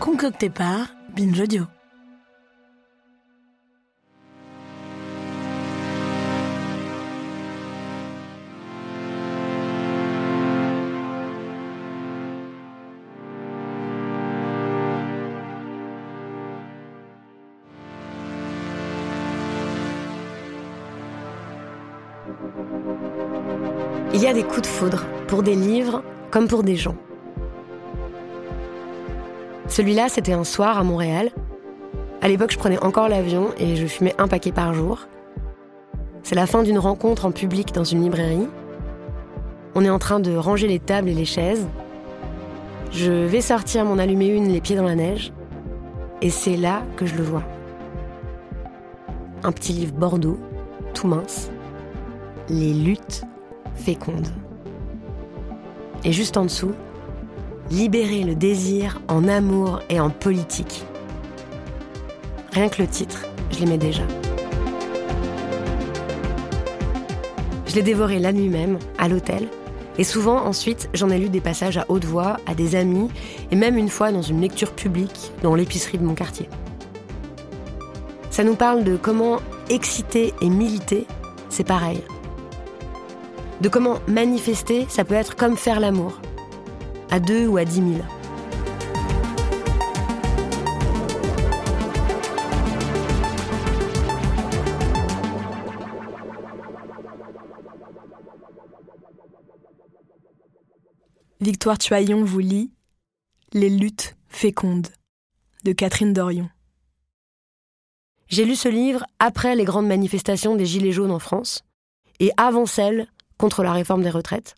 Concocté par Binge Audio. Il y a des coups de foudre pour des livres comme pour des gens. Celui-là, c'était un soir à Montréal. À l'époque, je prenais encore l'avion et je fumais un paquet par jour. C'est la fin d'une rencontre en public dans une librairie. On est en train de ranger les tables et les chaises. Je vais sortir mon allumé une les pieds dans la neige. Et c'est là que je le vois. Un petit livre bordeaux, tout mince. Les luttes fécondes. Et juste en dessous, libérer le désir en amour et en politique. Rien que le titre, je l'aimais déjà. Je l'ai dévoré la nuit même, à l'hôtel, et souvent ensuite j'en ai lu des passages à haute voix, à des amis, et même une fois dans une lecture publique dans l'épicerie de mon quartier. Ça nous parle de comment exciter et militer, c'est pareil. De comment manifester, ça peut être comme faire l'amour à deux ou à dix mille. Victoire Tuaillon vous lit Les luttes fécondes de Catherine Dorion. J'ai lu ce livre après les grandes manifestations des Gilets jaunes en France et avant celles contre la réforme des retraites.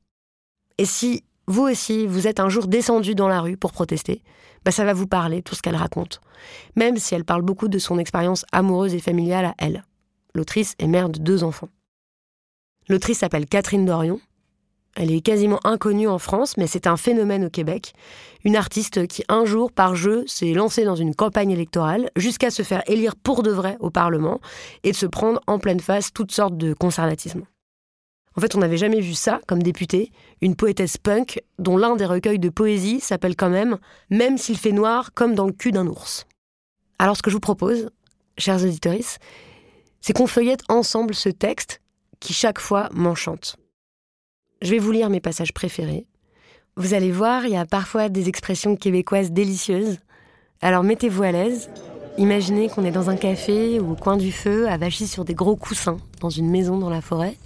Et si vous aussi, vous êtes un jour descendu dans la rue pour protester, bah ça va vous parler, tout ce qu'elle raconte. Même si elle parle beaucoup de son expérience amoureuse et familiale à elle. L'autrice est mère de deux enfants. L'autrice s'appelle Catherine Dorion. Elle est quasiment inconnue en France, mais c'est un phénomène au Québec. Une artiste qui, un jour, par jeu, s'est lancée dans une campagne électorale jusqu'à se faire élire pour de vrai au Parlement et de se prendre en pleine face toutes sortes de conservatisme. En fait, on n'avait jamais vu ça comme députée, une poétesse punk dont l'un des recueils de poésie s'appelle quand même Même s'il fait noir comme dans le cul d'un ours. Alors ce que je vous propose, chers auditeurs, c'est qu'on feuillette ensemble ce texte qui chaque fois m'enchante. Je vais vous lire mes passages préférés. Vous allez voir, il y a parfois des expressions québécoises délicieuses. Alors mettez-vous à l'aise. Imaginez qu'on est dans un café ou au coin du feu, avachi sur des gros coussins, dans une maison dans la forêt.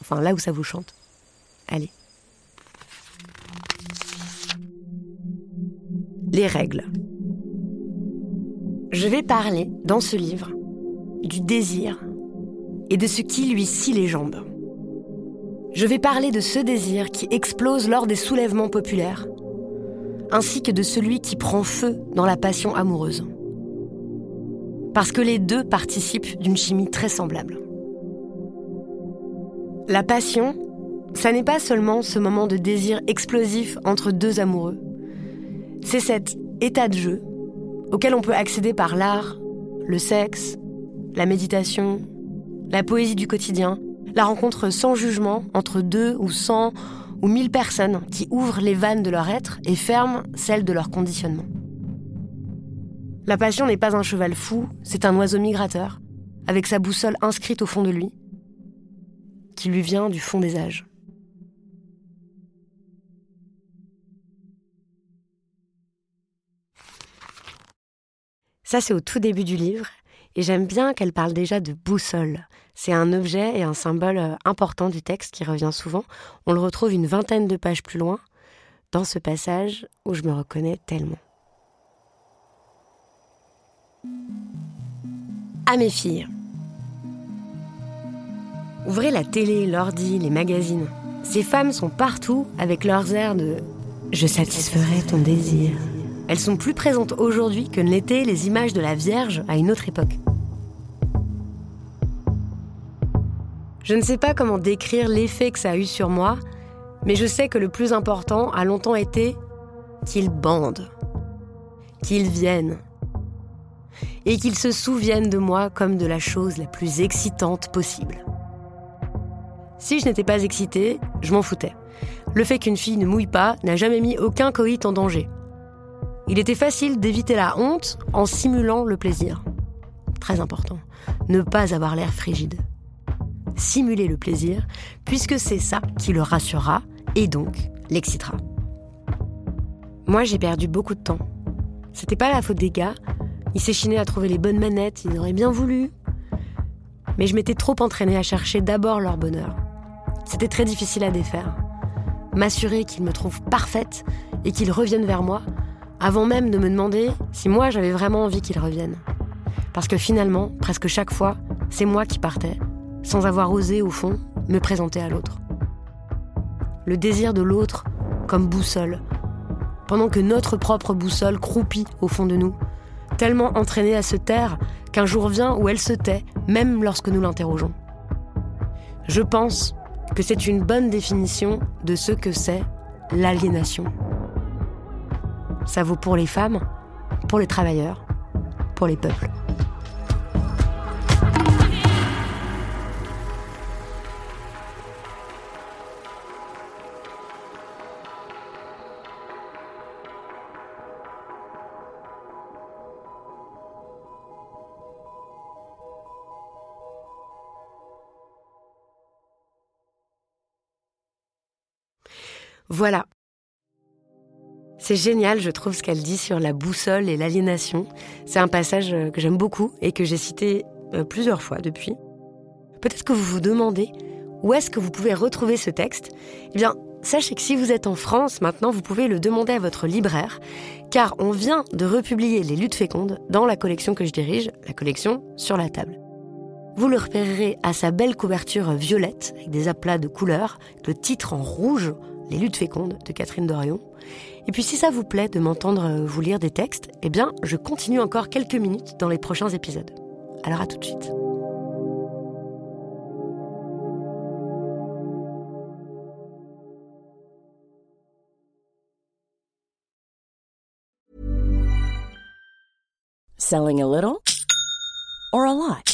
Enfin, là où ça vous chante. Allez. Les règles. Je vais parler, dans ce livre, du désir et de ce qui lui scie les jambes. Je vais parler de ce désir qui explose lors des soulèvements populaires, ainsi que de celui qui prend feu dans la passion amoureuse. Parce que les deux participent d'une chimie très semblable. La passion, ça n'est pas seulement ce moment de désir explosif entre deux amoureux. C'est cet état de jeu auquel on peut accéder par l'art, le sexe, la méditation, la poésie du quotidien, la rencontre sans jugement entre deux ou cent ou mille personnes qui ouvrent les vannes de leur être et ferment celles de leur conditionnement. La passion n'est pas un cheval fou, c'est un oiseau migrateur, avec sa boussole inscrite au fond de lui, qui lui vient du fond des âges. Ça, c'est au tout début du livre, et j'aime bien qu'elle parle déjà de boussole. C'est un objet et un symbole euh, important du texte qui revient souvent. On le retrouve une vingtaine de pages plus loin, dans ce passage où je me reconnais tellement. À mes filles. Ouvrez la télé, l'ordi, les magazines. Ces femmes sont partout avec leurs airs de ⁇ Je satisferai ton désir ⁇ Elles sont plus présentes aujourd'hui que ne l'étaient les images de la Vierge à une autre époque. Je ne sais pas comment décrire l'effet que ça a eu sur moi, mais je sais que le plus important a longtemps été qu'ils bandent, qu'ils viennent, et qu'ils se souviennent de moi comme de la chose la plus excitante possible. Si je n'étais pas excitée, je m'en foutais. Le fait qu'une fille ne mouille pas n'a jamais mis aucun coït en danger. Il était facile d'éviter la honte en simulant le plaisir. Très important, ne pas avoir l'air frigide. Simuler le plaisir, puisque c'est ça qui le rassurera et donc l'excitera. Moi, j'ai perdu beaucoup de temps. C'était pas la faute des gars. Ils s'échinaient à trouver les bonnes manettes, ils auraient bien voulu. Mais je m'étais trop entraînée à chercher d'abord leur bonheur. C'était très difficile à défaire. M'assurer qu'ils me trouvent parfaite et qu'ils reviennent vers moi, avant même de me demander si moi j'avais vraiment envie qu'ils reviennent. Parce que finalement, presque chaque fois, c'est moi qui partais, sans avoir osé, au fond, me présenter à l'autre. Le désir de l'autre comme boussole, pendant que notre propre boussole croupit au fond de nous, tellement entraînée à se taire qu'un jour vient où elle se tait, même lorsque nous l'interrogeons. Je pense que c'est une bonne définition de ce que c'est l'aliénation. Ça vaut pour les femmes, pour les travailleurs, pour les peuples. Voilà. C'est génial, je trouve, ce qu'elle dit sur la boussole et l'aliénation. C'est un passage euh, que j'aime beaucoup et que j'ai cité euh, plusieurs fois depuis. Peut-être que vous vous demandez où est-ce que vous pouvez retrouver ce texte Eh bien, sachez que si vous êtes en France, maintenant, vous pouvez le demander à votre libraire, car on vient de republier Les Luttes fécondes dans la collection que je dirige, la collection Sur la table. Vous le repérerez à sa belle couverture violette, avec des aplats de couleurs, le titre en rouge les luttes fécondes de Catherine Dorion. Et puis si ça vous plaît de m'entendre vous lire des textes, eh bien je continue encore quelques minutes dans les prochains épisodes. Alors à tout de suite. Selling a little or a lot?